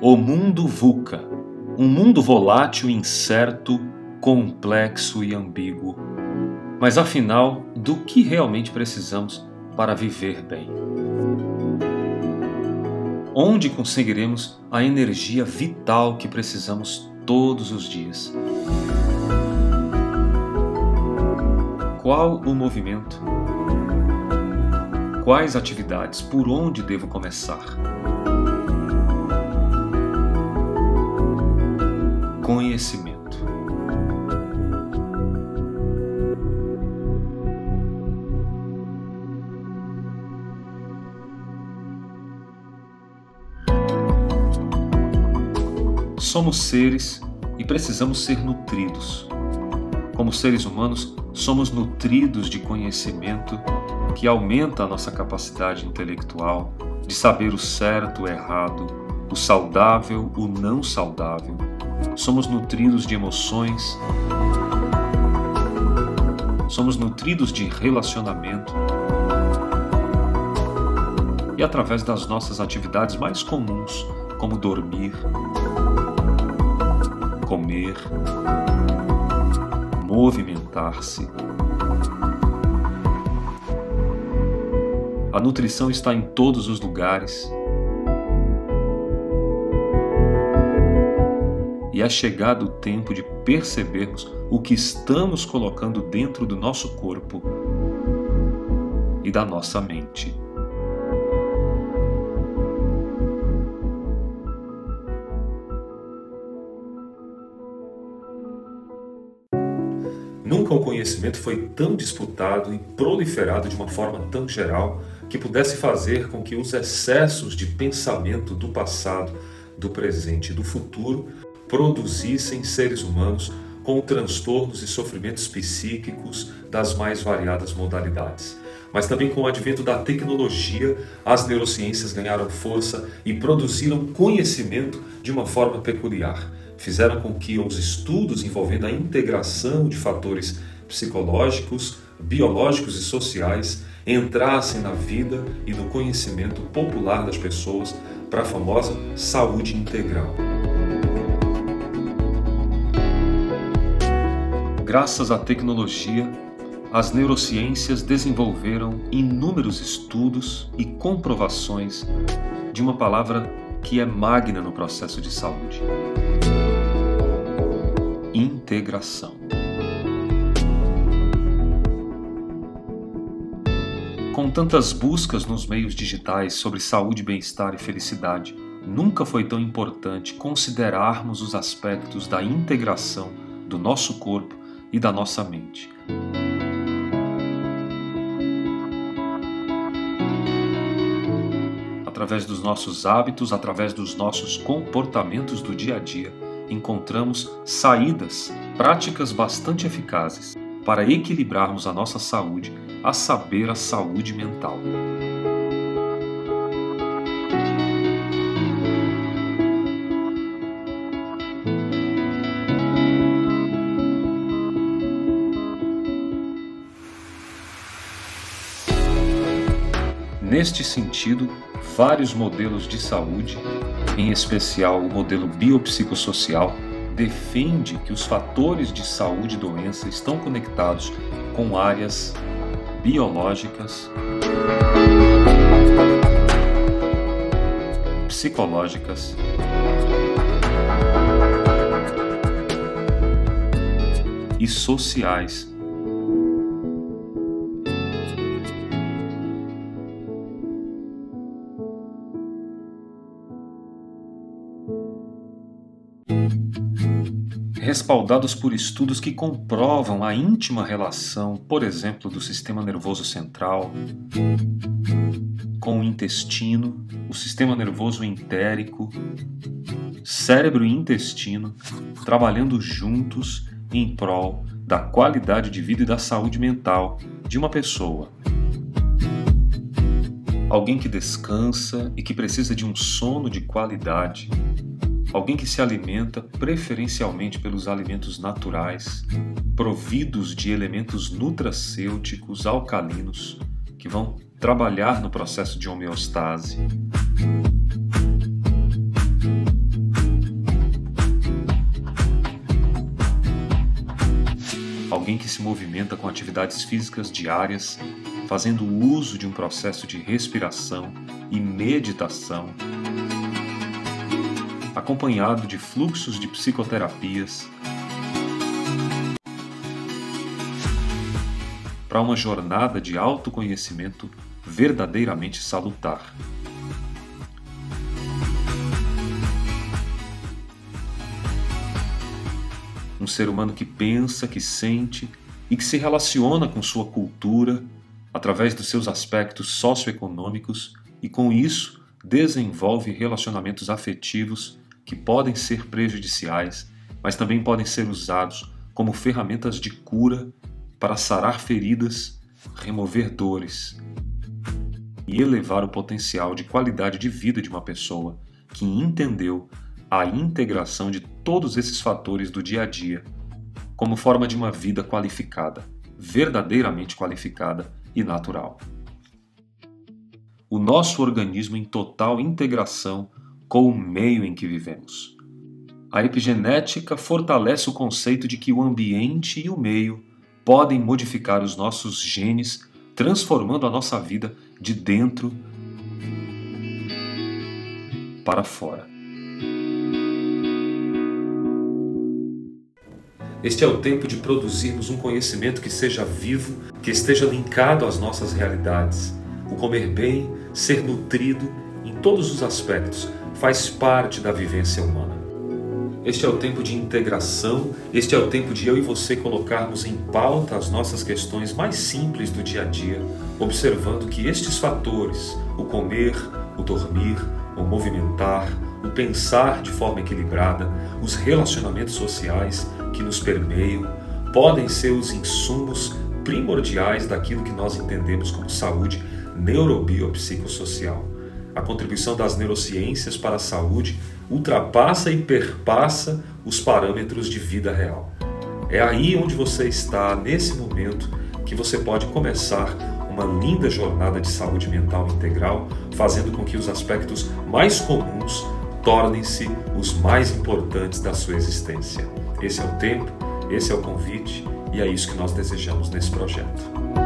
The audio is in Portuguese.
O mundo VUCA, um mundo volátil, incerto, complexo e ambíguo. Mas afinal, do que realmente precisamos para viver bem? Onde conseguiremos a energia vital que precisamos todos os dias? Qual o movimento? Quais atividades? Por onde devo começar? Conhecimento. Somos seres e precisamos ser nutridos. Como seres humanos, somos nutridos de conhecimento que aumenta a nossa capacidade intelectual de saber o certo, o errado, o saudável, o não saudável. Somos nutridos de emoções, somos nutridos de relacionamento. E através das nossas atividades mais comuns, como dormir, comer, movimentar-se, A nutrição está em todos os lugares. É chegado o tempo de percebermos o que estamos colocando dentro do nosso corpo e da nossa mente. Nunca o conhecimento foi tão disputado e proliferado de uma forma tão geral que pudesse fazer com que os excessos de pensamento do passado, do presente e do futuro produzissem seres humanos com transtornos e sofrimentos psíquicos das mais variadas modalidades. Mas também com o advento da tecnologia, as neurociências ganharam força e produziram conhecimento de uma forma peculiar. Fizeram com que os estudos envolvendo a integração de fatores psicológicos, biológicos e sociais entrassem na vida e no conhecimento popular das pessoas para a famosa saúde integral. Graças à tecnologia, as neurociências desenvolveram inúmeros estudos e comprovações de uma palavra que é magna no processo de saúde: integração. Com tantas buscas nos meios digitais sobre saúde, bem-estar e felicidade, nunca foi tão importante considerarmos os aspectos da integração do nosso corpo e da nossa mente. Através dos nossos hábitos, através dos nossos comportamentos do dia a dia, encontramos saídas, práticas bastante eficazes para equilibrarmos a nossa saúde a saber, a saúde mental. Neste sentido, vários modelos de saúde, em especial o modelo biopsicossocial, defende que os fatores de saúde e doença estão conectados com áreas biológicas, psicológicas, e sociais respaldados por estudos que comprovam a íntima relação, por exemplo, do sistema nervoso central com o intestino, o sistema nervoso entérico, cérebro e intestino trabalhando juntos em prol da qualidade de vida e da saúde mental de uma pessoa. Alguém que descansa e que precisa de um sono de qualidade alguém que se alimenta preferencialmente pelos alimentos naturais, providos de elementos nutracêuticos alcalinos que vão trabalhar no processo de homeostase. Alguém que se movimenta com atividades físicas diárias, fazendo uso de um processo de respiração e meditação acompanhado de fluxos de psicoterapias, para uma jornada de autoconhecimento verdadeiramente salutar. Um ser humano que pensa, que sente e que se relaciona com sua cultura através dos seus aspectos socioeconômicos e, com isso, desenvolve relacionamentos afetivos que podem ser prejudiciais, mas também podem ser usados como ferramentas de cura para sarar feridas, remover dores e elevar o potencial de qualidade de vida de uma pessoa que entendeu a integração de todos esses fatores do dia a dia como forma de uma vida qualificada, verdadeiramente qualificada e natural. O nosso organismo em total integração com o meio em que vivemos. A epigenética fortalece o conceito de que o ambiente e o meio podem modificar os nossos genes, transformando a nossa vida de dentro para fora. Este é o tempo de produzirmos um conhecimento que seja vivo, que esteja linkado às nossas realidades. O comer bem, ser nutrido, em todos os aspectos, faz parte da vivência humana. Este é o tempo de integração, este é o tempo de eu e você colocarmos em pauta as nossas questões mais simples do dia a dia, observando que estes fatores, o comer, o dormir, o movimentar, o pensar de forma equilibrada, os relacionamentos sociais que nos permeiam, podem ser os insumos primordiais daquilo que nós entendemos como saúde neurobiopsicossocial. A contribuição das neurociências para a saúde ultrapassa e perpassa os parâmetros de vida real. É aí onde você está, nesse momento, que você pode começar uma linda jornada de saúde mental integral, fazendo com que os aspectos mais comuns tornem-se os mais importantes da sua existência. Esse é o tempo, esse é o convite e é isso que nós desejamos nesse projeto.